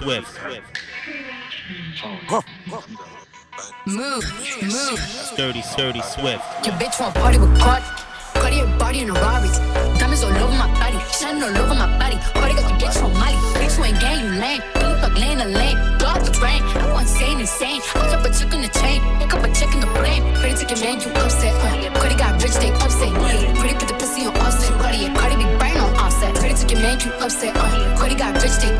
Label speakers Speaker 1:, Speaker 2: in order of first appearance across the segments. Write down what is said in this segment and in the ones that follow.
Speaker 1: Swift.
Speaker 2: Move, move.
Speaker 1: Dirty, dirty Swift.
Speaker 2: Your bitch want party with Cardi. Cardi your body in a Rari. Diamonds all over my body. Shining all over my body. Cardi got the bitch from Mali. Bitch, you ain't gang, you lame. Don't fuck lane to lane. Dog the rain. I want insane, insane. I drop a chick in the chain. Pick up a check in the flame. Pretty your man, you upset. Uh. Cardi got rich, they upset. Yeah. Pretty put the pussy on offset. Cardi. Cardi be brain on offset. Pretty your man, you upset. Uh. Cardi got rich, they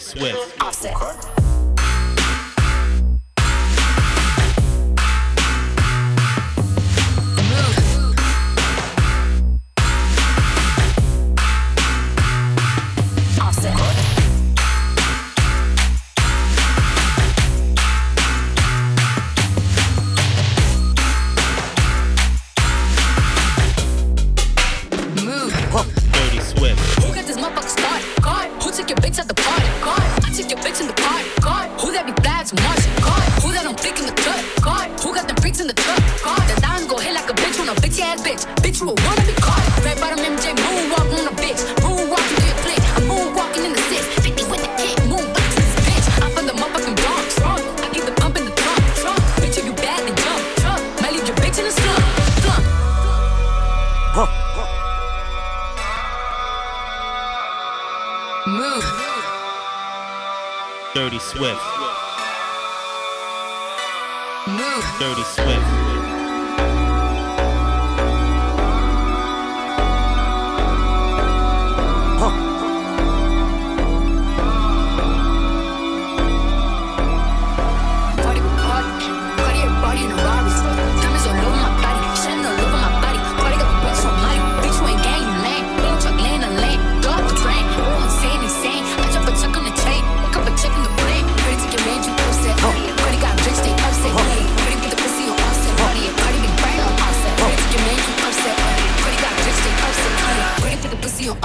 Speaker 1: Swift.
Speaker 2: Offset.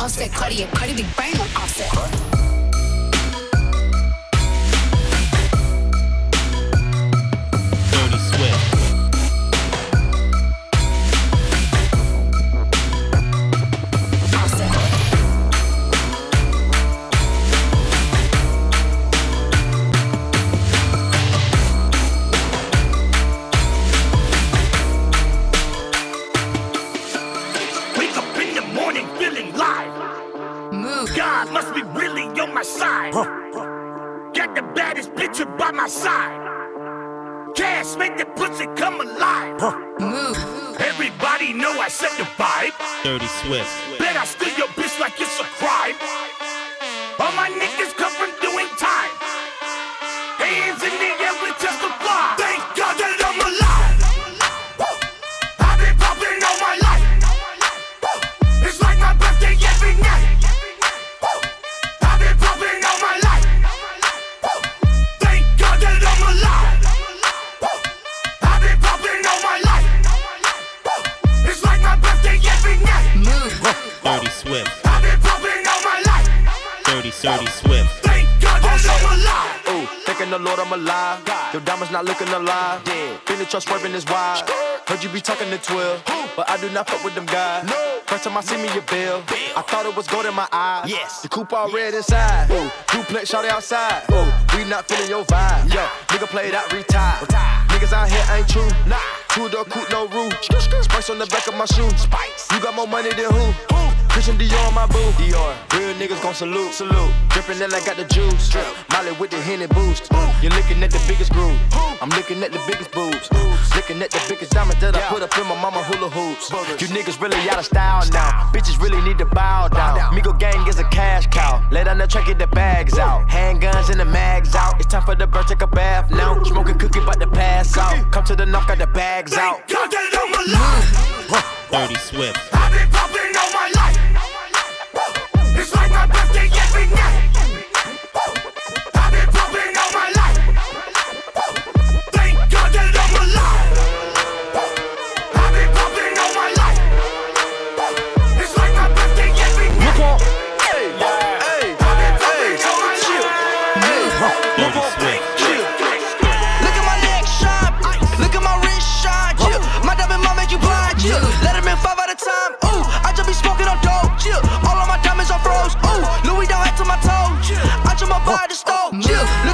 Speaker 2: Offset. Cardi, Cardi be brain on offset.
Speaker 1: Dirty Swift.
Speaker 3: Yeah. Been the trust swerving is wide. Heard you be talking to 12, but I do not fuck with them guys. No. First time I see me a bill, I thought it was gold in my eyes. Yes. The coupe all red inside. Ooh, duplex shot outside. Ooh, we not feeling your vibe. Yo, nigga played out, retired. Niggas out here ain't true. Nah. Two door coupe, no roof. Spice on the back of my shoe. Spice. You got more money than who? Who? Christian Dior on my boo. Dior. Real niggas gon' salute. Salute. Drippin' then I got the juice. Drip. Molly with the Henny boost. You're looking at the biggest groove. I'm looking at the biggest boobs. Looking at the biggest diamond that I put up in my mama hula hoops. Boogers. You niggas really out of style now. Bitches really need to bow down. Migo gang is a cash cow. Lay down the track, get the bags out. Handguns and the mags out. It's time for the bird, take a bath now. Smoking cookie, about to pass out. Come to the knock, got the bags out.
Speaker 4: Thank God that I'm alive.
Speaker 1: Dirty Swift.
Speaker 5: The stove. Yeah.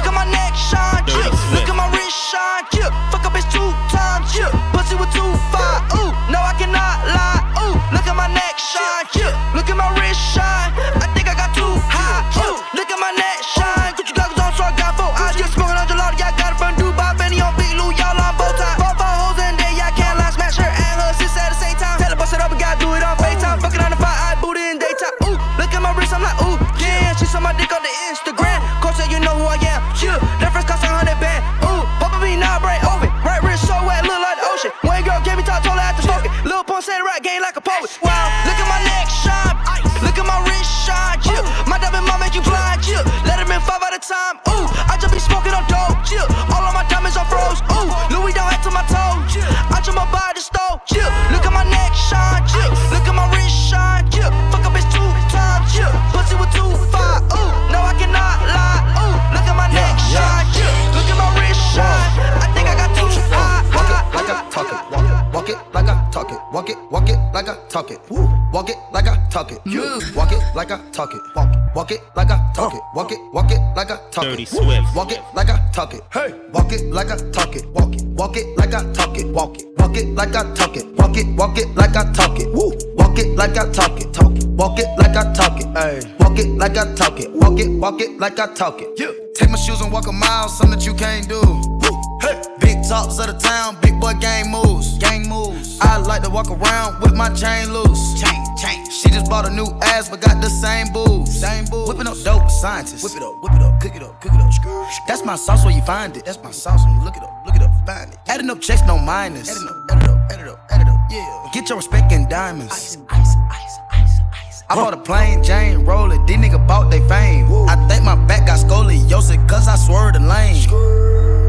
Speaker 5: Talk it.
Speaker 6: Walk it, walk it like I talk it. Walk it, walk it like I talk
Speaker 7: Dirty
Speaker 6: it.
Speaker 7: Swift.
Speaker 6: Walk it like I talk it. Hey, walk it like I talk it. Walk it, walk it like I talk it. Walk it, walk it like I talk it. Walk it, walk it like I talk it. Woo. Walk it like I talk it. Talk it. Walk it like I talk it. Hey, walk it like I talk it. Walk it, walk it like I talk it. Yeah. Take my shoes and walk a mile, something that you can't do. Hey. Big talks of the town, big boy gang moves. Gang moves. I like to walk around with my chain loose. Chain, chain. She just bought a new ass, but got the same boobs. Same boobs. Whipping up dope, scientists. Whip it up, whip it up, cook it up, cook it up. Screw. That's my sauce where you find it. That's my sauce when you look it up, look it up, find it. Adding up checks, no minus. Adding up, add it up, add it up, add it up. Yeah. Get your respect in diamonds. Ice, ice, ice. I bought a plain Jane roller. These nigga bought they fame. I think my back got scoliosis, cause I swerved the lane.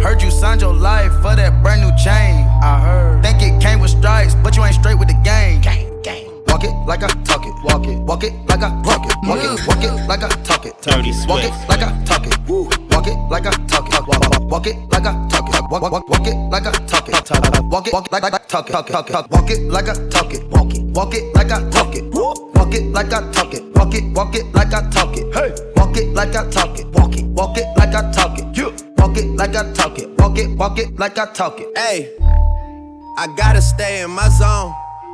Speaker 6: Heard you signed your life for that brand new chain. I heard. Think it came with stripes, but you ain't straight with the game. Gang, gang. Walk it like I talk it. Walk it. Walk it like I talk it. Walk it. Walk it like I talk it.
Speaker 7: Dirty
Speaker 6: Walk it like I talk it. Walk it like I talk it. Walk, walk, walk, walk it like I talk it. Walk, walk, walk it like I talk it. Walk it, walk it like I talk it. Talk it, talk it. Walk it like I talk it. Walk it, walk it like I talk it. Walk it like I talk it. Walk it, walk it like I talk it. Hey, walk it like I talk it. Walk it, walk it like I talk it. Yeah. Walk it like I talk it. Walk it, walk it like I talk it.
Speaker 8: Hey, I gotta stay in my zone.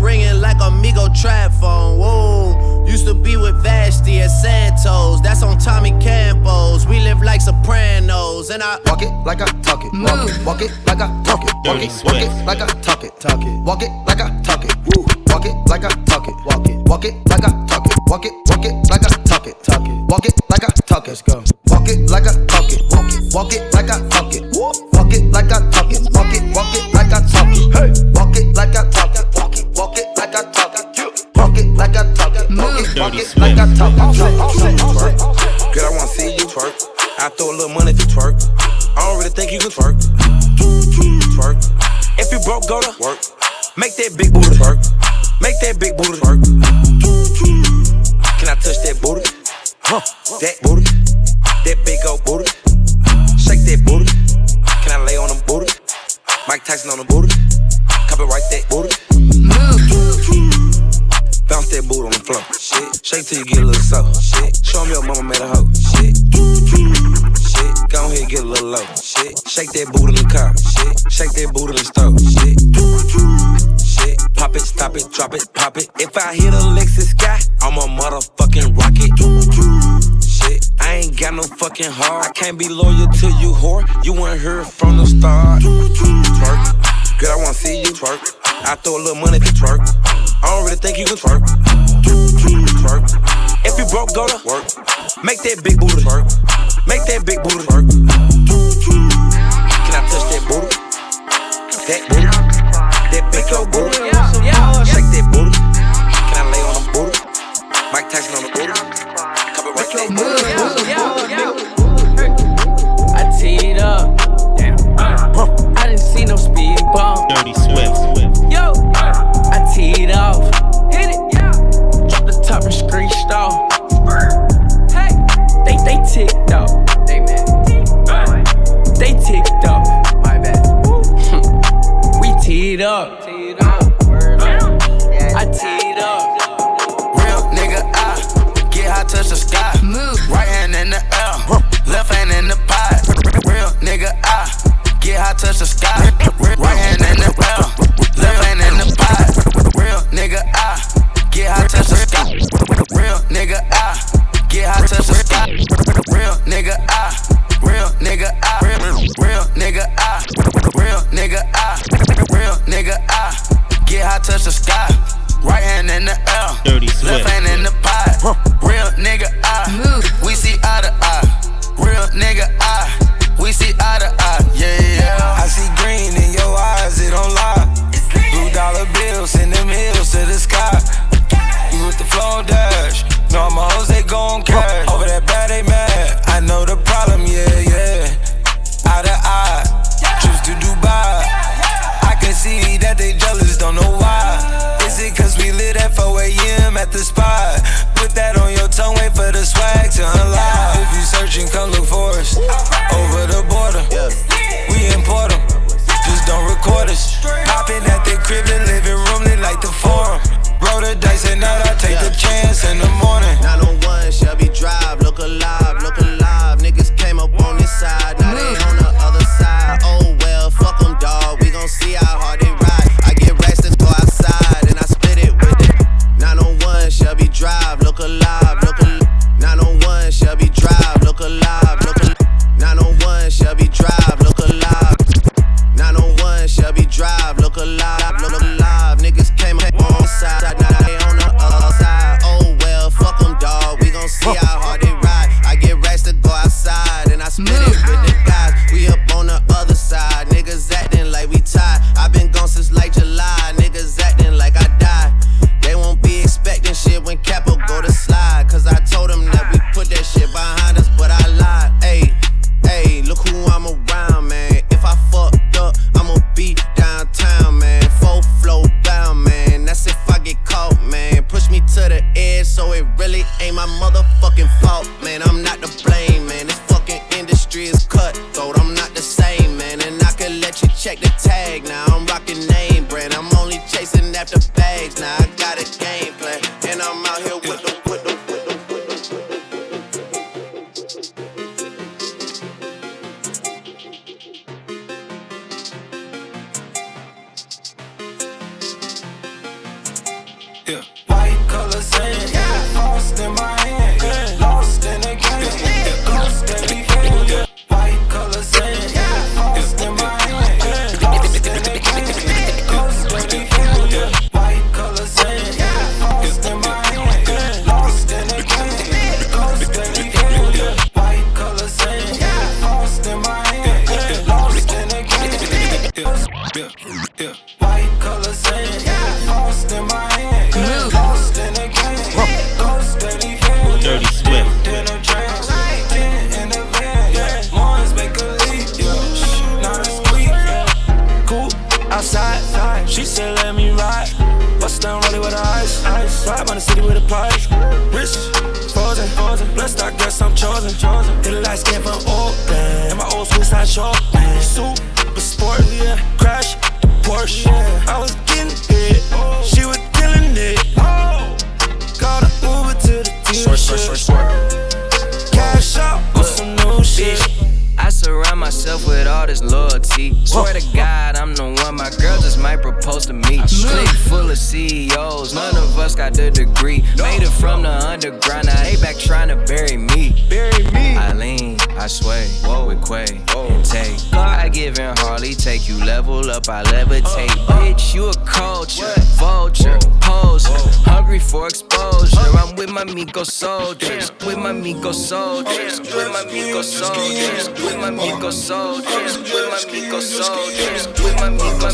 Speaker 8: name ringing like Amigo trap phone. Whoa, used to be with Vashtie at Santos. That's on Tommy Campos. We live like Sopranos, and I.
Speaker 6: Walk it like I talk it. Walk it, walk it like I talk it. Walk it, walk it like I talk it. Talk it. Walk it like I talk it. Woo. Walk it like I talk it. Walk it. Walk it like I talk it. Walk it, walk it like I talk it. Talk it. Walk it like I talk it. Let's go. Walk it like I talk it. Walk it. Walk it like I talk it. Walk it like I talk it. Walk it. Walk it like I talk it. Hey. Walk it like I
Speaker 7: Dirty
Speaker 6: it like I talk it.
Speaker 9: twerk. Girl, I wanna see you twerk. I throw a little money if you twerk. I don't really think you can twerk. Twerk. If you broke, go to work. Make that big booty twerk. Make that big booty twerk. Can I touch that booty? Huh? That booty. That big old booty. Shake that booty. Can I lay on them booty? Mike Tyson on the booty. Copyright that booty. That boot on the floor. Shit. Shake till you get a little soft. Shit. Show me your mama made a hoe. Shit. Shit. Go ahead, get a little low. Shit. Shake that boot in the car. Shit. Shake that boot in the stove. Shit. Shit. Pop it, stop it, drop it, pop it. If I hit a Lexus sky, I'm a motherfucking rocket. Shit. I ain't got no fucking heart. I can't be loyal to you, whore. You weren't here from the start. Twerk. Girl, I wanna see you twerk. I throw a little money to twerk. I don't really think you can twerk. Twerk. If you broke, go to work. Make that big booty twerk. Make that big booty twerk. Can I touch that booty? That booty. That big old booty. Shake that booty. Can I lay on the booty? Mike Tyson on the booty. Copyright that booty.
Speaker 10: I teed up. Damn.
Speaker 11: I didn't see no speed bump.
Speaker 7: Dirty
Speaker 11: sweat. off. Hey, they they ticked off.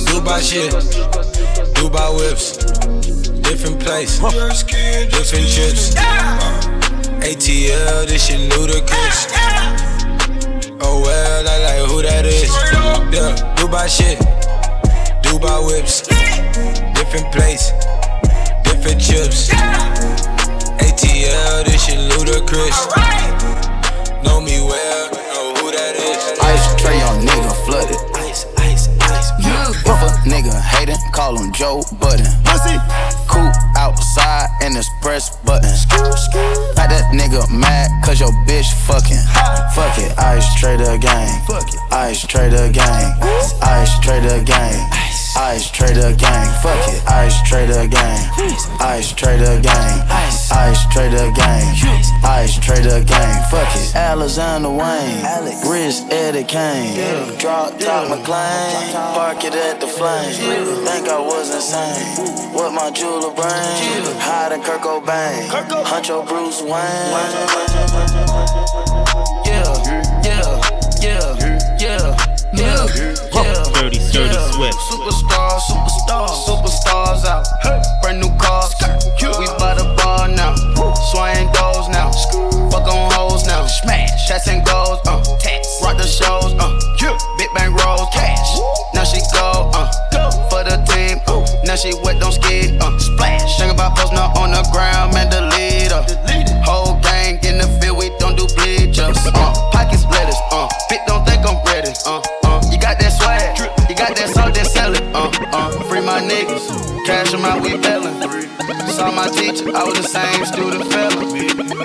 Speaker 12: Dubai shit, Dubai whips, different place, different chips. ATL, this shit Ludacris. Oh well, I like who that is.
Speaker 11: Yeah, Dubai shit, Dubai whips, different place, different chips. ATL, this shit Ludacris. Know me well, know who that is.
Speaker 6: Ice tray on nigga flooded. Ice, ice, ice. If a nigga hatin', call him Joe Budden. Pussy. Cool outside and it's press button. Got that nigga mad cause your bitch fucking. Fuck it, ice trader gang. Ice trader gang. Ice trader gang. Ice trader gang. Fuck it, ice trader gang. Ice trader gang. Ice trader gang. Ice trader gang. Fuck it, Alexander Wayne. Wrist Eddie Kane. Drop top McLean. Park it at the flame. Think I was insane. What my jeweler brain? Hiding Kurt Cobain. Huncho Bruce Wayne. Yeah, yeah, yeah, yeah, yeah.
Speaker 7: Dirty, dirty
Speaker 6: yeah.
Speaker 7: Swift.
Speaker 6: Superstars, superstars, superstars out. Brand new cars, we by the bar now. Swaying goals now. Fuck on hoes now. Smash, shots and goals, uh. Tats, rock the shows, uh. Big bang rolls, cash. Now she go, uh. go For the team, uh. Now she wet, don't skid, uh. Splash. Think about posting up on the ground, man, niggas, cash them out, we bellin'. Saw my teacher, I was the same student fella.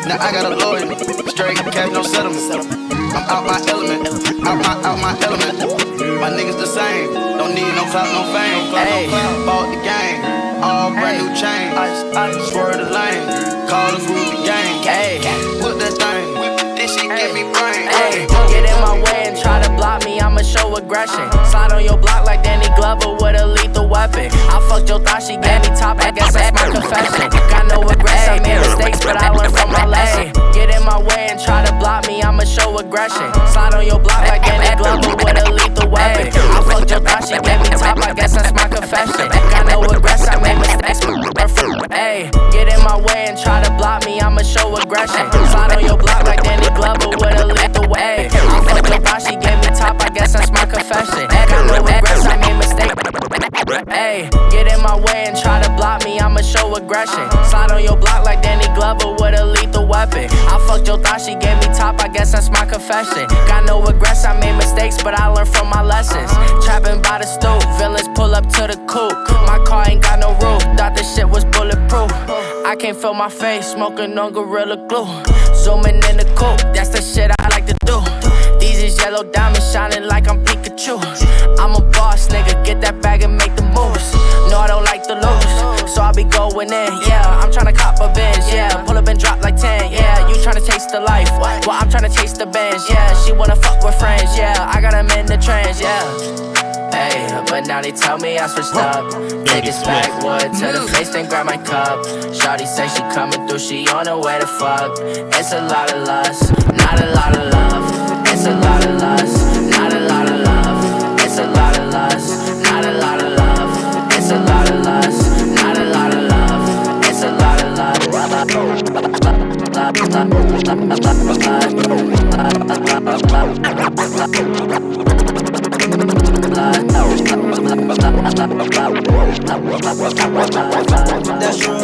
Speaker 6: Now I got a lawyer, straight cash, no settlement. I'm out my element, out my, out my element. My niggas the same, don't need no clout, no fame. Hey, bought the game, all brand new chain. Swerve the lane, call the group
Speaker 13: aggression. Slide on your block like Danny Glover with a lethal weapon. I fucked your thought, she gave me top, I guess that's my confession. Got no regrets, I made mistakes, but I learned from my lesson. Get in my way and try to block me, I'ma show aggression. Slide on your block like Danny Glover with a lethal weapon. I fucked your thought, she gave me top, I guess that's my confession. Got no regrets, I made mistakes, Hey, get in my way and try to block me, I'ma show aggression. Slide on your block like Danny show aggression. Slide on your block like Danny Glover with a lethal weapon. I fucked your thought, she gave me top, I guess that's my confession. Got no regrets, I made mistakes, but I learned from my lessons. Trapping by the stoop, villains pull up to the coupe. My car ain't got no roof, thought this shit was bulletproof. I can't feel my face, smoking on Gorilla Glue. Zooming in the coupe, that's the shit I like to do. These is yellow diamonds shining like I'm Pikachu. I'm a boss, nigga, get that bag and make the moves. No, I don't like lose, so I be going in. Yeah, I'm trying to cop a Benz. Yeah, pull up and drop like 10. Yeah, you tryna taste the life. Well, I'm trying to chase the bands. Yeah, she wanna fuck with friends. Yeah, I got 'em in the trends. Yeah. Hey, but now they tell me I switched up. Take this backwood to the face, then grab my cup. Shawty say she coming through, she on her way to fuck. It's a lot of lust, not a lot of love. It's a lot of lust,
Speaker 14: That's true.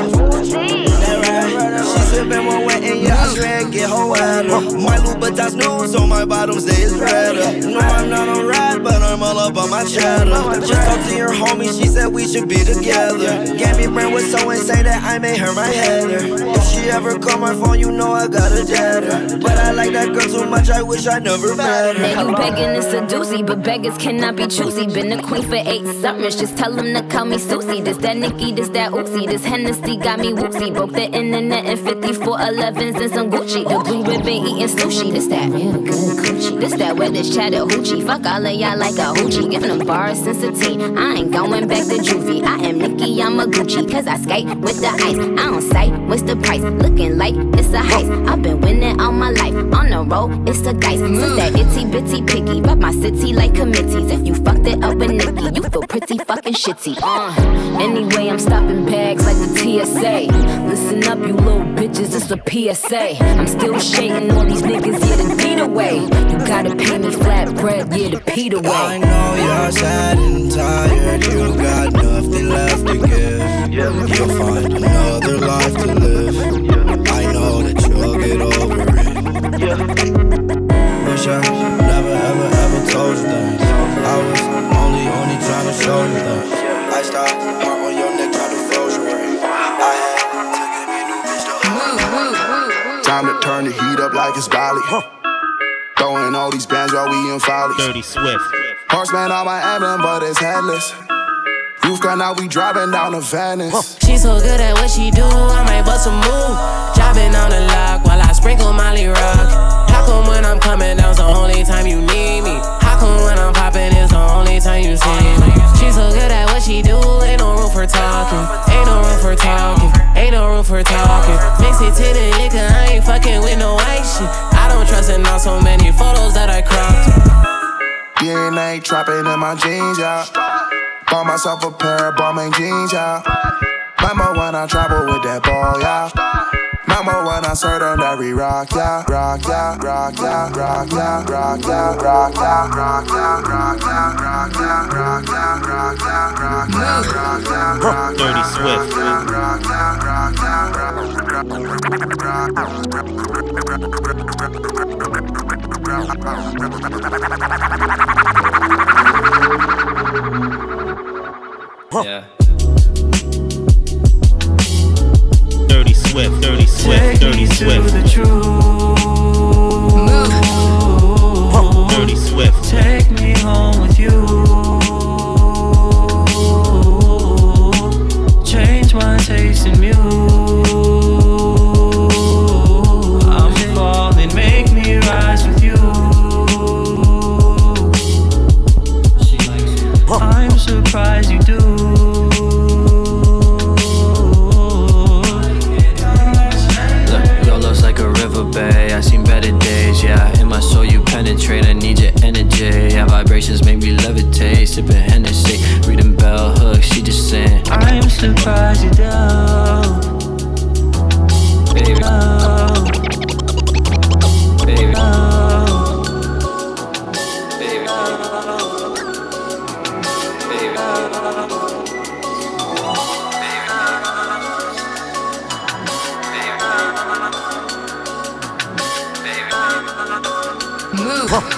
Speaker 14: That right. She sippin' one wet and yeah, I swear get her wetter. My Louboutins new, so my bottoms, they is redder. No, I'm not on ride, but I'm all up on my cheddar. Just talked to your homie, she said we should be together. Gave me brain with so insane that I made her my header. If she ever call my phone, you know I got a deader. But I like that girl too much, I wish I never met her.
Speaker 15: Now you begging is a doozy, but beggars cannot be choosy. Been a queen for eight summers, just tell them to call me Susie. This that Nikki, this that Uzi, this Hennessy got me woozy. Broke the internet in 5411s and some Gucci. The blue ribbon eating sushi, this that real good. This that where this Chattahoochee. Fuck all of y'all like a hoochie. Giving them bars since a teen. I ain't going back to juvie. I am Nikki, I'm a Gucci. Cause I skate with the ice. I don't sight, what's the price? Looking like it's a heist. I've been winning all my life. On the road, it's a dice. Since that itty bitty picky, rub my city like committees. If you fucked it up with Nikki, you feel pretty fucking shitty. Uh, anyway, I'm stopping bags like the TSA. Listen up, you little bitches, it's a PSA. I'm still shading all these niggas, yeah, the beat away. You gotta pay me flat bread, yeah, the Pete away.
Speaker 14: I know you're sad and tired, you got nothing left to give. You'll find another life to live. I know that you'll get over it. Wish I never, ever, ever told you that. I was only, only trying to show you that. I stopped,
Speaker 16: Time to turn the heat up like it's Bali. Throwing all these bands while we in follies.
Speaker 17: Dirty Swift.
Speaker 16: Horseman on my emblem, but it's headless. Roof gun now we driving down to Venice.
Speaker 10: She so good at what she do, I might bust a move. Driving on the lock while I sprinkle Molly Rock. How come when I'm coming down's the only time you need me? How come when I'm popping it's the only time you see me? She so good at what she do, ain't no room for talking. Ain't no room for talking. Ain't no room for talking. Mix it to the liquor, I ain't fucking with no white shit. I don't trust in all so many photos that I cropped.
Speaker 16: DNA trapping in my jeans, yeah. Bought myself a pair of Balmain jeans, yeah. Remember when I travel with that ball, yeah. Remember when I served on every rock, yeah. Rock, yeah, rock, yeah, rock, yeah, rock, yeah, rock, yeah, rock, yeah, rock, yeah, rock, yeah, rock, yeah, rock, yeah, rock, yeah, rock, yeah, rock,
Speaker 17: Dirty Swift.
Speaker 16: rock, yeah, rock, yeah,
Speaker 18: Yeah.
Speaker 17: Dirty Swift. Dirty Swift. Dirty Swift. Dirty Swift.
Speaker 19: Take me home with you. Change my taste in music. I'm falling, make me rise with you. I'm surprised you
Speaker 18: penetrate. I need your energy. Yeah, vibrations make me levitate. Sipping Hennessy, reading bell hooks. She just saying,
Speaker 19: I'm surprised you do.
Speaker 18: baby, baby,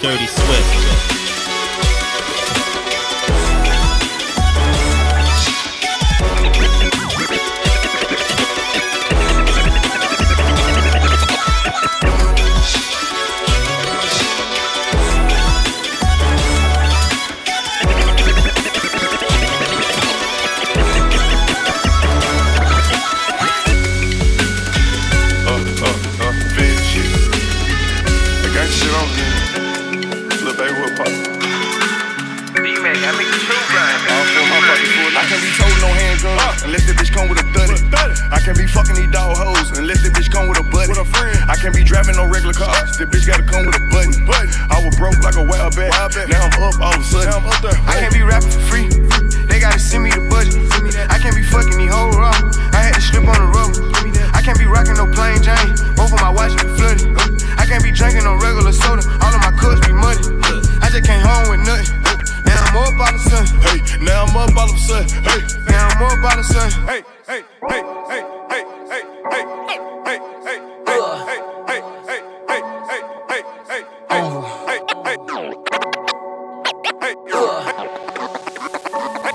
Speaker 17: Dirty Swift.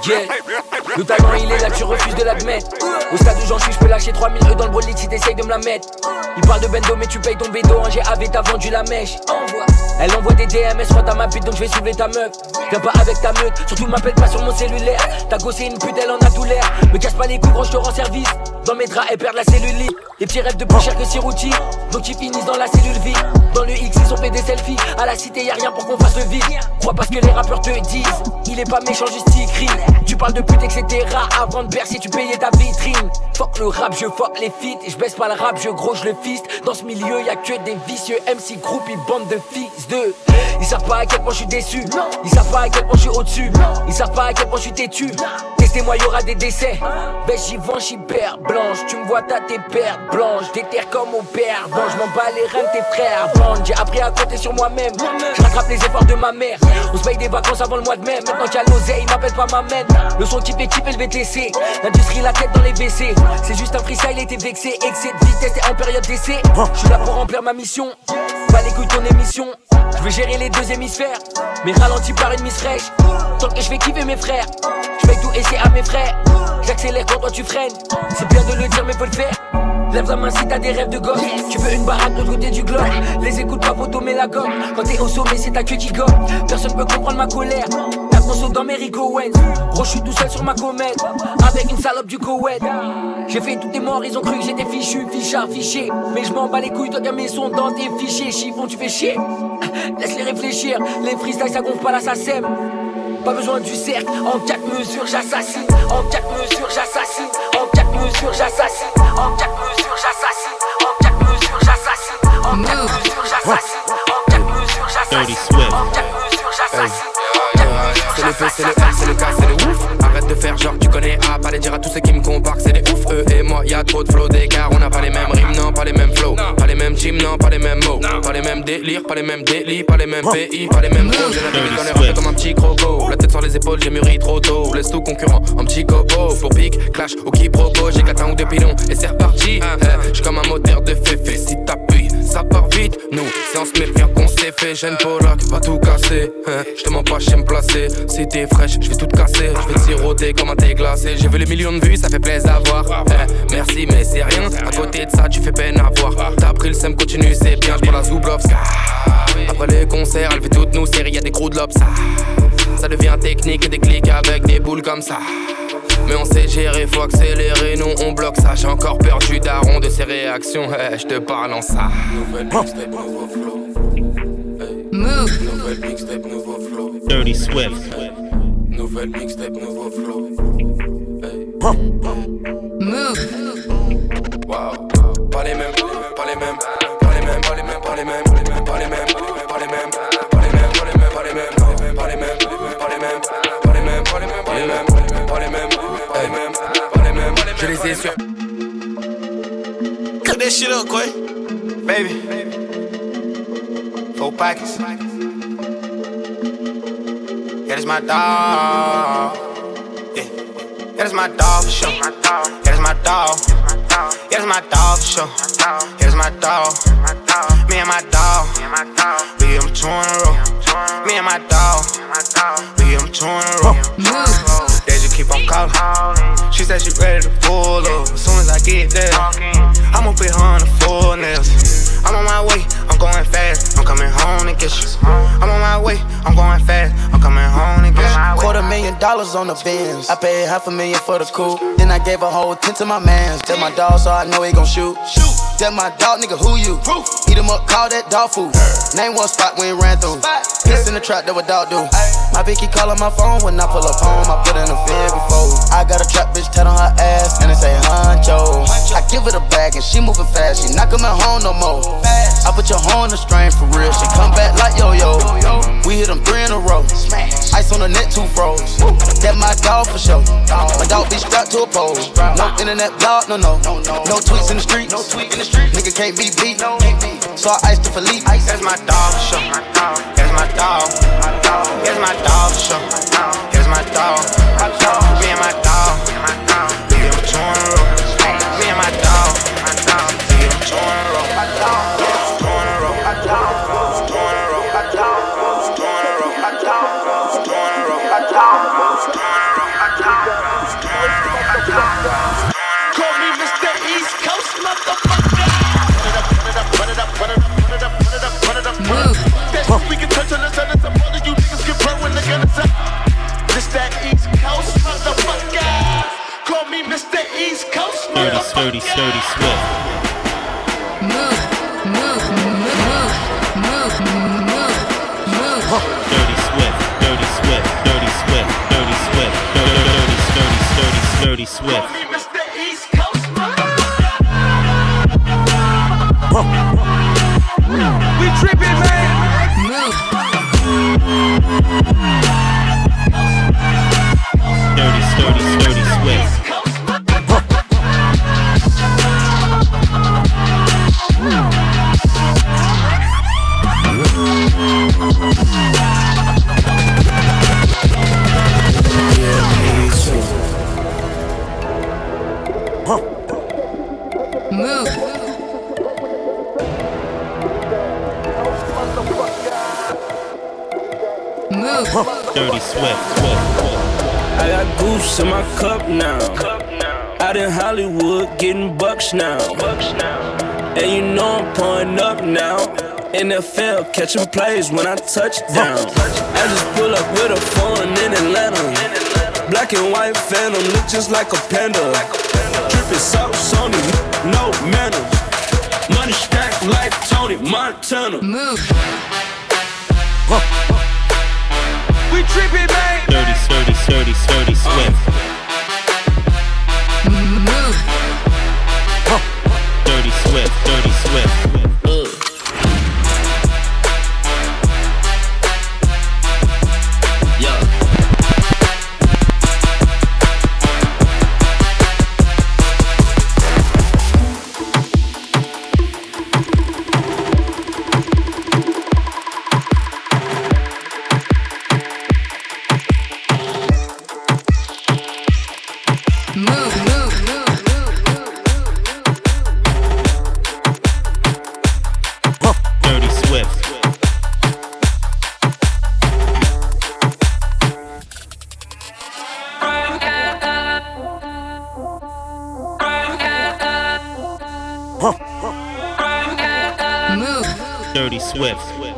Speaker 20: Yeah. Le talent il est là, tu refuses de l'admettre. Au stade où j'en suis, je peux lâcher 3000 E dans le bolide si t'essayes de me la mettre. Il parle de bendo, mais tu payes ton bédo. Un GAV, t'as vendu la mèche. Elle envoie des DMS, moi t'as ma pute, donc je vais soulever ta meuf. Viens pas avec ta meute, surtout m'appelle pas sur mon cellulaire. Ta gosse est une pute, elle en a tout l'air. Me casse pas les coups, gros, je te rends service. Dans mes draps, elle perd la cellulite. Les petits rêves de plus cher que Sirouti. Donc ils finissent dans la cellule vie. Dans le X, ils ont fait des selfies. À la cité, y a rien pour qu'on fasse le vide. Crois pas ce que les rappeurs te disent. Il est pas méchant, juste il. Tu parles de pute, etc. Avant de bercer, tu payais ta vitrine. Fuck le rap, je fuck les feats. Et je baisse pas le rap, je gros, je le fist. Dans ce milieu, y a que des vicieux MC groupe, ils bande de fils de. Ils savent pas à quel point je suis déçu. Ils savent pas à quel point je suis au-dessus. Ils savent pas à quel point je suis têtu. Testez-moi, y aura des décès. Vends, j'y perds blanche. Tu me vois, t'as tes pertes blanches. Déterre comme au père. Bon, je m'en bats les reins de tes frères. Vendre, j'ai appris à compter sur moi-même. Je rattrape les efforts de ma mère. On se paye des vacances avant le mois de mai. Maintenant qu'il y a l'oseille, m'appelle pas ma mène. Le son kiffer, je vais te laisser. L'industrie, la tête dans les WC. C'est juste un freestyle, était vexé. Excès de vitesse et en période d'essai. Je suis là pour remplir ma mission. Pas les couilles ton émission. Je vais gérer les deux hémisphères. Mais ralenti par une miss fraîche. Tant que je vais kiffer mes frères. Je fais tout essayer à mes frères. J'accélère quand toi tu freines. C'est bien de le dire, mais faut le faire. Lève la main si t'as des rêves de gosse. Tu veux une baraque de l'autre côté du globe. Les écoutes pas pour tomber la gomme. Quand t'es au sommet, c'est ta queue qui gomme. Personne peut comprendre ma colère. Saut dans mes Owens. Gros, je suis tout seul sur ma comète. Avec une salope du Koweït. J'ai fait tous tes morts, ils ont cru que j'étais fichu, fichard, fiché. Mais je m'en bats les couilles, toi, mes sons dans tes fichiers. Chiffon, tu fais chier. Laisse-les réfléchir. Les freestyles, ça gonfle pas là, ça sème. Pas besoin du cercle, en quatre mesures j'assassine. En quatre mesures j'assassine. En quatre mesures j'assassine. En quatre mesures j'assassine. En quatre mesures j'assassine. En quatre mesures j'assassine. En quatre mesures j'assassine. En quatre mesures j'assassine.
Speaker 21: C'est le feu, c'est le R, c'est le K, c'est le ouf. Arrête de faire genre tu connais A, pas les dire à tous ceux qui me comparent, c'est des ouf. Eux et moi, y a trop de flots d'écart, on n'a pas les mêmes rimes, non, pas les mêmes flows. Mêmes teams, non, pas les mêmes mots. Pas les mêmes délires, pas les mêmes délits, pas les mêmes pays, pas les mêmes mots. J'ai la vie dans les rappels comme un petit croco. La tête sur les épaules, j'ai mûri trop tôt. Laisse tout concurrent, un petit copo. Pour pique, clash ou quiproquo. J'ai 4 ou deux pilons et c'est reparti. Je suis comme un moteur de féfé. Si t'appuies, ça part vite. Nous, c'est en se méfiant qu'on s'est fait. Jeune Polak, va tout casser. Je te mens pas, j'aime me placer. Si t'es fraîche, je vais tout casser. Je vais te siroter comme un thé glacé. J'ai vu les millions de vues, ça fait plaisir à voir. Eh, merci, mais c'est rien. À côté de ça, tu fais peine à voir. T'as pris le seum, continue, c'est bien. J'prends la Zoublovs. Après les concerts, elle fait toutes nos séries, y'a des crews de lobs. Ça devient technique et des clics avec des boules comme ça. Mais on sait gérer, faut accélérer, nous on bloque ça. J'ai encore peur du daron de ses réactions, eh, je te parle en ça. Nouvelle mixtape, nouveau flow.
Speaker 13: Move.
Speaker 21: Nouvelle mixtape, nouveau flow.
Speaker 7: Dirty Swift.
Speaker 21: Nouvelle mixtape, nouveau flow.
Speaker 13: Move.
Speaker 21: Je les ai.
Speaker 22: Cut that shit up, Quay. Baby. Four pockets. Yeah, that's my dog. Yeah. Yeah, that's my dog for sure. Yeah, that's my dog. Yeah, that's my dog for sure. Yeah, that's my dog. Me and my dog. We give 'em two in a row. Me and my dog. We give 'em two in a row. Keep on calling. She said she ready to pull up. As soon as I get there, I'ma her on the full nails. I'm on my way, I'm going fast. I'm coming home to get you. I'm on my way, I'm going fast. I'm coming home to get you.
Speaker 6: Quarter million dollars on the bins. I paid half a million for the coupe. Then I gave a whole ten to my mans. Tell my dog so I know he gon' shoot. Shoot. Tell my dog nigga who you. Eat him up, call that dog food. Name one spot we ain't ran through. Piss in the trap, that what dog do. My Vicky callin' my phone when I pull up home. I put in a fed before. I got a trap bitch tat on her ass and it say honcho. I give it a bag and she moving fast. She not coming home no more. I put your horn on the strain for real. She come back like yo yo. We hit them three in a row. Ice on the net, two froze. That my dog for sure. My dog be strapped to a pole. No internet blog, no no. No tweets in the street. No tweet in the street. Nigga can't be beat. So I iced the Philippe.
Speaker 22: That's my dog for sure. That's my dog. That's my dog for sure. That's my dog. Me and my dog. sturdy,
Speaker 1: sturdy, sturdy, swift.
Speaker 2: Move, move, move, move, move, move, move.
Speaker 1: Dirty swift, dirty swift, dirty swift, dirty swift, dirty, dirty, sturdy, sturdy, sturdy swift.
Speaker 20: We tripping, man.
Speaker 2: Move.
Speaker 1: Dirty, sturdy, sturdy, swift.
Speaker 20: I got goose in my cup now. Out in Hollywood, getting bucks now. And you know I'm pouring up now. NFL catching plays when I touch down. I just pull up with a foreign in Atlanta. Black and white phantom look just like a panda. Dripping sauce on him, no manners. Money stacked like Tony Montana.
Speaker 2: Move. Huh.
Speaker 20: We sturdy, man.
Speaker 1: 30, 30, 30, 30, swift. Swift.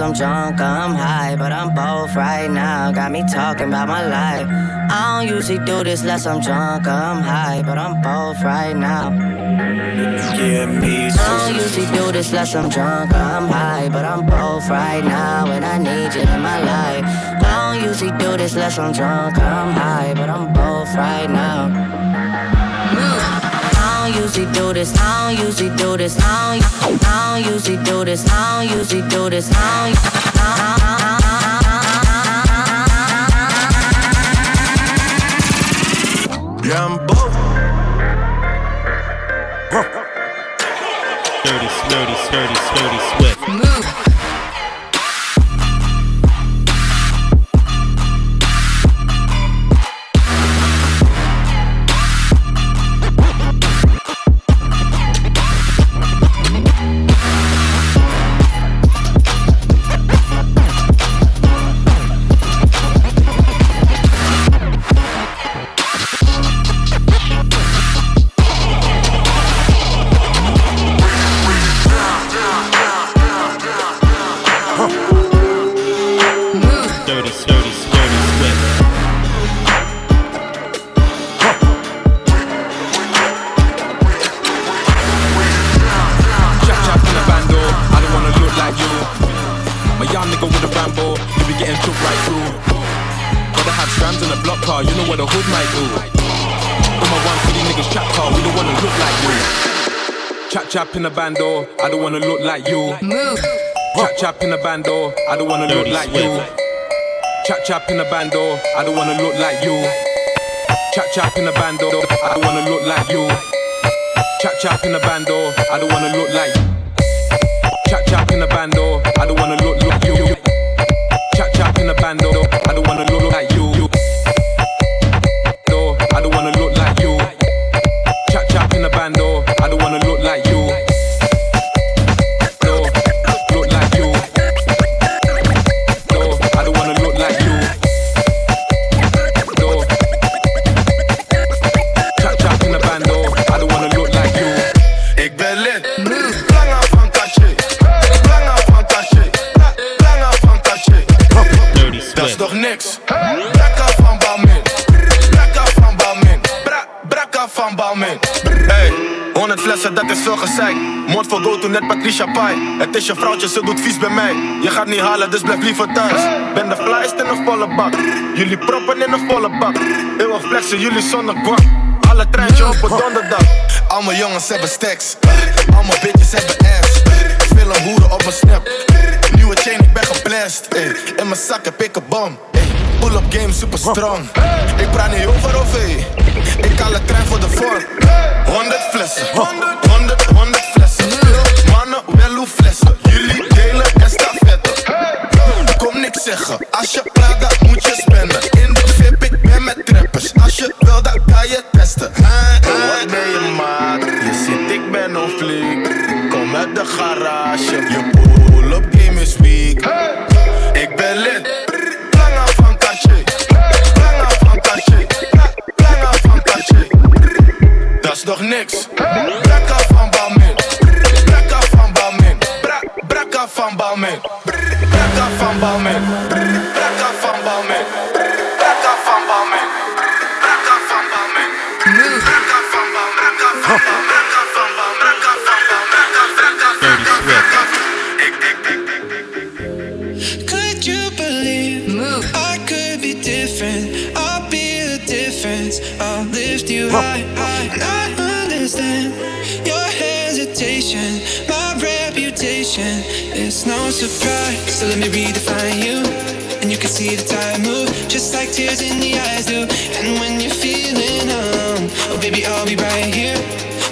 Speaker 23: I'm drunk I'm high, but I'm both right now. Got me talking about my life. I don't usually do this unless I'm drunk I'm high, but I'm both right now.
Speaker 9: Give me
Speaker 23: I don't usually do this unless I'm drunk I'm high, but I'm both right now, and I need you in my life. I don't usually do this unless I'm drunk I'm high, but I'm both right now. I don't usually do this. I don't usually do this. I don't, I don't usually do this. I don't usually do this. I don't,
Speaker 9: Rambo.
Speaker 1: Dirty, dirty, dirty, dirty
Speaker 24: wanna look like you.
Speaker 23: Move.
Speaker 24: Chap chap in a bando, I don't wanna look like you. Chap chap in a bando, I don't wanna look like you. Chap chap in a bando, I don't wanna look like you. Chap chap in a bando, I don't wanna look like you. Chap chap in a bando, I don't wanna look look you. Chap chap in a bando, I don't wanna look like you.
Speaker 9: 100 flessen, dat is veel gezeik. Mond vol go to net Patricia Pai. Het is je vrouwtje, ze doet vies bij mij. Je gaat niet halen, dus blijf liever thuis. Ben de flyest in een volle bak. Jullie proppen in een volle bak. Eeuwig flexen, jullie zonder kwam. Alle treintje op een donderdag. Al mijn jongens hebben stacks. Al mijn bitches hebben ass. Veel een hoeren op mijn snap. Nieuwe chain, ik ben geblest. ey. In mijn zak heb ik een bom. Pull-up game super strong. Ik praat niet over OV. Ik haal een trein voor de vorm. 100 flessen. 100, 100, 100 flessen. Mannen, wel hoe flessen. Jullie delen estafette. Kom niks zeggen. Als je praat, dan moet je spenden. In de VIP, ik ben met trappers. Als je wil, dan kan je testen. Ah, ah. Wat ben je maat? Je ziet, ik ben on fleek. Kom uit de garage. Je nog niks. Brakka van Balmin. Brakka van Balmin. Bra, brakka van Balmin. Brakka van Balmin.
Speaker 25: Surprise. So let me redefine you. And you can see the time move, just like tears in the eyes do. And when you're feeling numb, oh baby, I'll be right here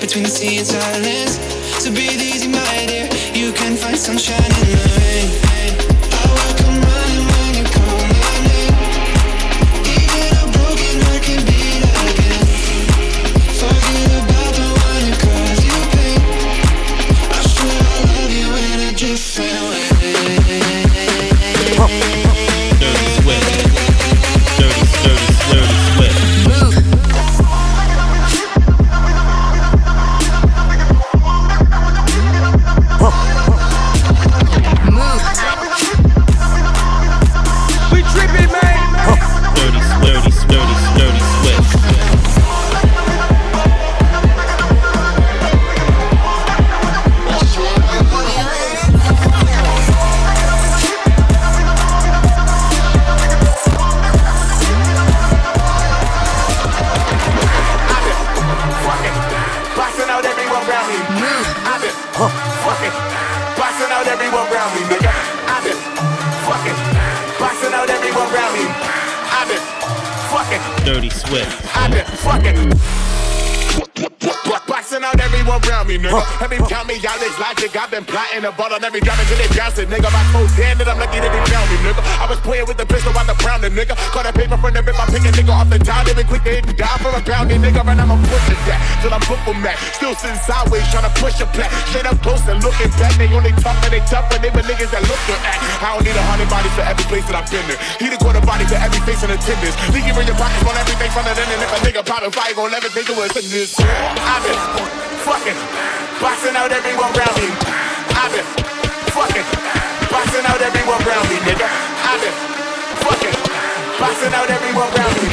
Speaker 25: between the sea and silence. So breathe easy, my dear. You can find sunshine in the rain.
Speaker 20: Plotting on every drop until they bounce it, nigga. My cold damn that I'm lucky that they found me, nigga. I was playing with the pistol while the pounding, nigga. Caught a paper from the rip, I pick a nigga off the top. They been quick to hit and die for a pounding, nigga. And I'ma push it back till I'm for Mac. Still sitting sideways, trying to push a plaque. Straight up close and looking back. They only talk when they tough, but they were niggas that look good act. I don't need a hundred bodies for every place that I've been in. Need a quarter body for every face in attendance. Leaking in your pockets on everything from the end. And if a nigga poppin' fire, gon' never think it was this. I've been fucking boxing out everyone around me. I've been fucking boxing out everyone around me, nigga. I've been fucking boxing out everyone around me.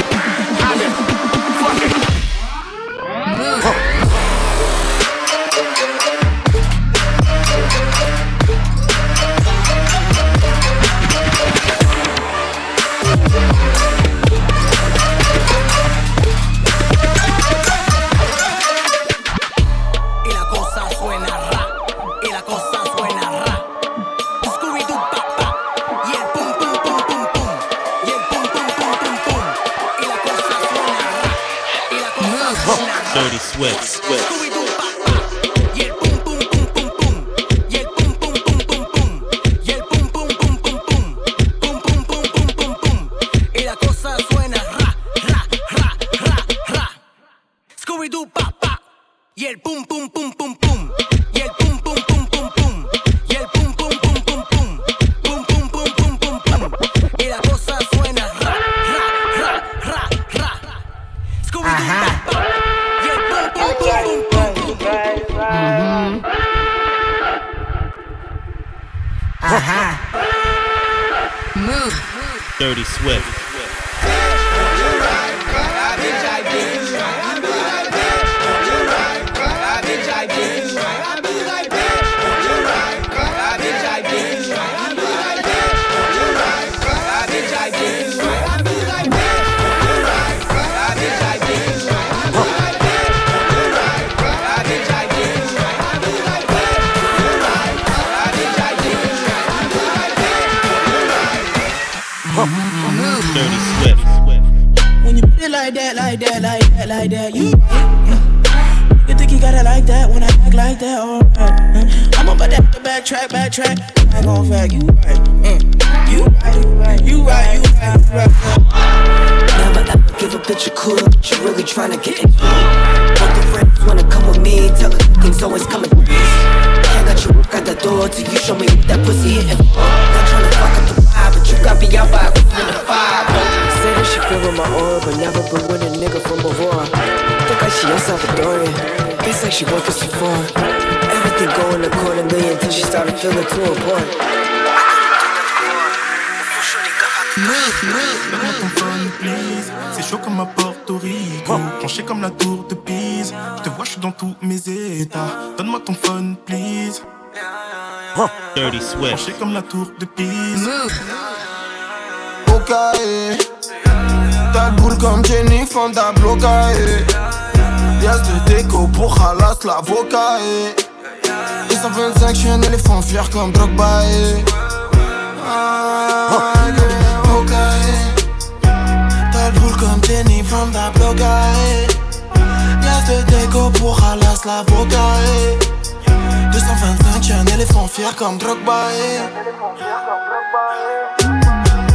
Speaker 7: Dirty Swift.
Speaker 5: When you put it like that, like that, like that, like that, you right. You think you got it like that when I act like that, alright. I'm about that to backtrack, backtrack. I gon' fact, you right. Mm. You right, you right, you right, you right.
Speaker 26: Never ever give a bitch a cool, but you really tryna get into it. All the friends wanna come with me, tell her things always coming. Can't let you out the door till you show me that pussy hitting. Not tryna fuck up the vibe, but you got me out by a in the five. Say that she feel with my aura, but never been with a nigga from before. Think like she a Salvadorian. It's like she working so far. Everything going accordingly until she started feeling too important.
Speaker 27: Donne-moi ton phone, please. C'est chaud comme à Porto Rico. Penché comme la tour de Pise. Je te vois, je suis dans tous mes états. Donne-moi ton phone, please.
Speaker 7: Dirty Swift.
Speaker 27: Comme la tour de Pise.
Speaker 28: Bocae. T'as le boule comme Jenny Fonda blocae. Y'a de déco pour halas l'avocat. Et 125, j'suis un éléphant fier comme Drogba. eh. Ah, yeah, Bocae. T'as le boule comme Jenny Fonda blocae. Y'a de déco pour halas l'avocat. 225, j'suis un éléphant fier comme Drogba.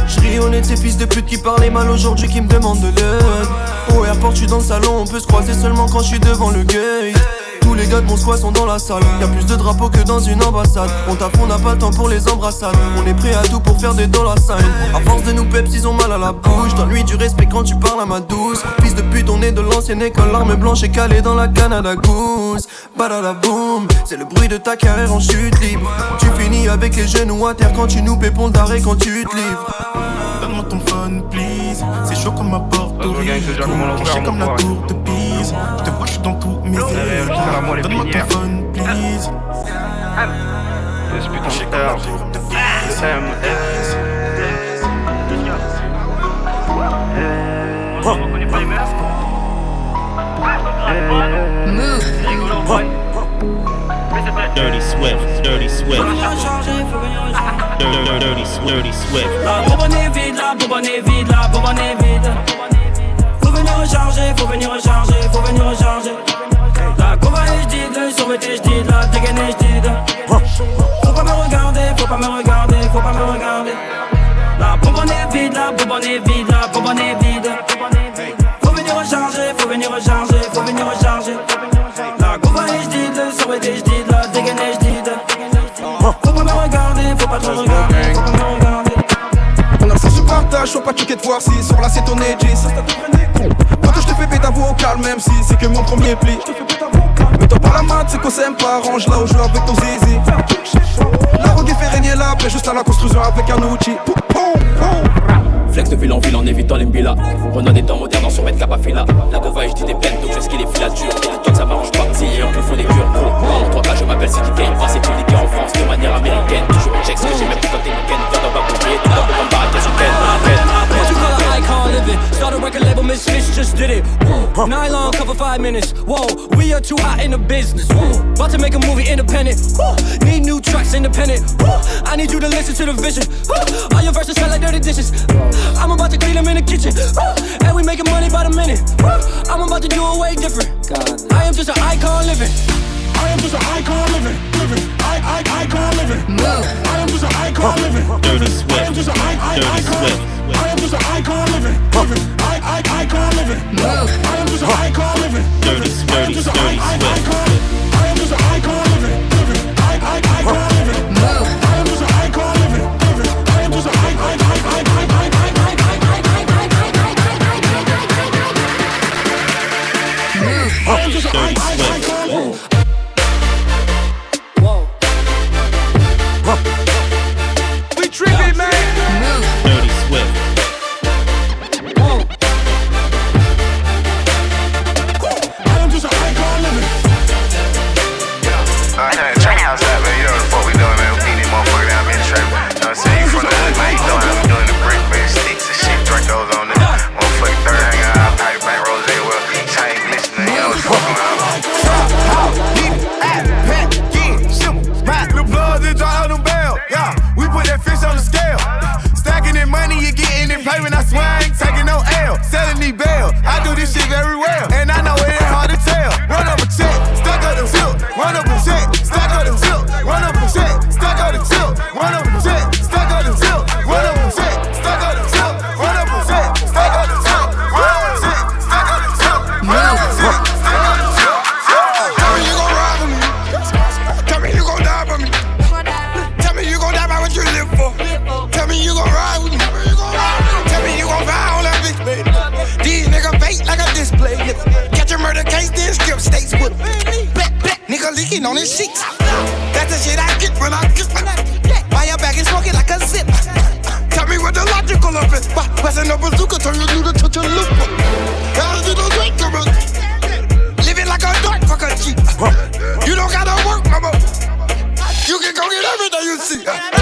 Speaker 29: J'ris au nez de ces fils de pute qui parlaient mal aujourd'hui qui me demandent de l'aide Au airport, j'suis dans le salon, on peut se croiser seulement quand j'suis devant le gate tous les gars de mon squad sont dans la salle. Y'a plus de drapeaux que dans une ambassade. On tape, on n'a pas le temps pour les embrassades. On est prêt à tout pour faire des dollars signs À force de nous peps, ils ont mal à la bouche. Donne-lui du respect quand tu parles à ma douce. Fils de pute, on est de l'ancienne école. L'arme blanche est calée dans la Canada Goose Badada boom C'est le bruit de ta carrière en chute libre. Tu finis avec les genoux à terre quand tu nous pépons d'arrêt quand tu te livres.
Speaker 27: Donne-moi ton phone, please. C'est chaud comme à Porto Rico. Penché comme la tour de Pise. Je te vois, je suis dans tous mes. Donne-moi ton phone, please. La tour de Pise.
Speaker 7: Dirty Swift. Dirty Swift. Dirty, dirty, dirty, Swift.
Speaker 5: La la
Speaker 30: est vide, la est vide. Recharger, faut venir recharger, faut venir recharger. La courbe est j'dide, le survêté j'dide, la dégaine j'dide. Faut pas me regarder, faut pas me regarder, faut pas me regarder. La bonbonne est vide, la bonbonne est vide, la bonbonne est vide. Faut venir recharger, faut venir recharger, faut venir recharger. La courbe est j'dide, le survêté j'dide, la dégaine j'dide. Faut pas me regarder, faut pas trop regarder,
Speaker 31: partage, sois pas choqué de voir si sur la c'est ton edgy. Quand je te fais péter vocal, même si c'est que mon premier pli. Mais toi pas la mat, c'est qu'on s'aime pas, range là où je joue avec ton zizi. La rogue fait régner la paix, juste à la construction avec un outil.
Speaker 32: Flex de ville en ville en évitant les mbila Renaud des temps modernes en survêt cap à fila. La gova je dis des peines donc je qu'il est filatures Toi que ça m'arrange pas, si on me faut des cures en trois cas je m'appelle City Pas c'est publié en France de manière américaine. Toujours check ce j'ai même plus quand t'es week-end Viens dans ma bouclier, t'es dans mon
Speaker 16: living? Start a record label, Miss Fish just did it. Woo. Nylon cover five minutes. Whoa, we are too hot in the business. Woo. About to make a movie independent. Woo. Need new tracks independent. Woo. I need you to listen to the vision. Woo. All your verses sound like dirty dishes. I'm about to clean them in the kitchen. Woo. And we making money by the minute. Woo. I'm about to do it way different. I am just an icon living. I am just an icon living, living, I, I, icon living. Move. I am just an icon living.
Speaker 7: Dirty
Speaker 16: I am just an I, I,
Speaker 7: Dirty
Speaker 16: icon.
Speaker 7: Swift.
Speaker 16: I am just an icon living, living, I, I, icon living. Move. I am just an icon living.
Speaker 7: Dirty,
Speaker 16: I am just an
Speaker 7: dirty
Speaker 16: I, I,
Speaker 7: Swift.
Speaker 16: icon. I am just an icon living, living, I, I, icon living. Move. I am just an icon living, living. I am just an I, I, I, I, I, I, I, I, I am just an I, I, icon.
Speaker 9: Nigga on his sheets. That's the shit I get when I get Why your back is smoking like a zip? Tell me what the logical of it. Why Western no bazooka turn you to touch a loop? How did you drink the Living like a dark fucker G. You don't gotta work no. You can go get everything you see.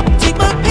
Speaker 19: My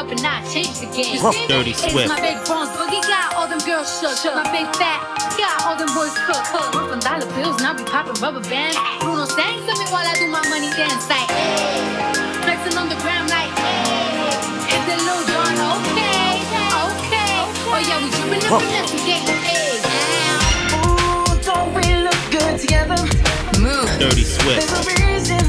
Speaker 2: up and I changed the game.
Speaker 1: Dirty
Speaker 2: It's
Speaker 1: Swift.
Speaker 2: my big bronze boogie, got all them girls shook. My big fat, got all them boys cooked. Work on dollar bills, now be popping rubber bands. Bruno sang to me while I do my money dance like. Hey. Flexing on the gram like. Hey. Hit the Lil Jon, okay, okay. Oh yeah, we dripping up in that game. Hey,
Speaker 33: Ooh, don't we look good together?
Speaker 2: Move.
Speaker 1: Dirty Swift.
Speaker 33: There's a reason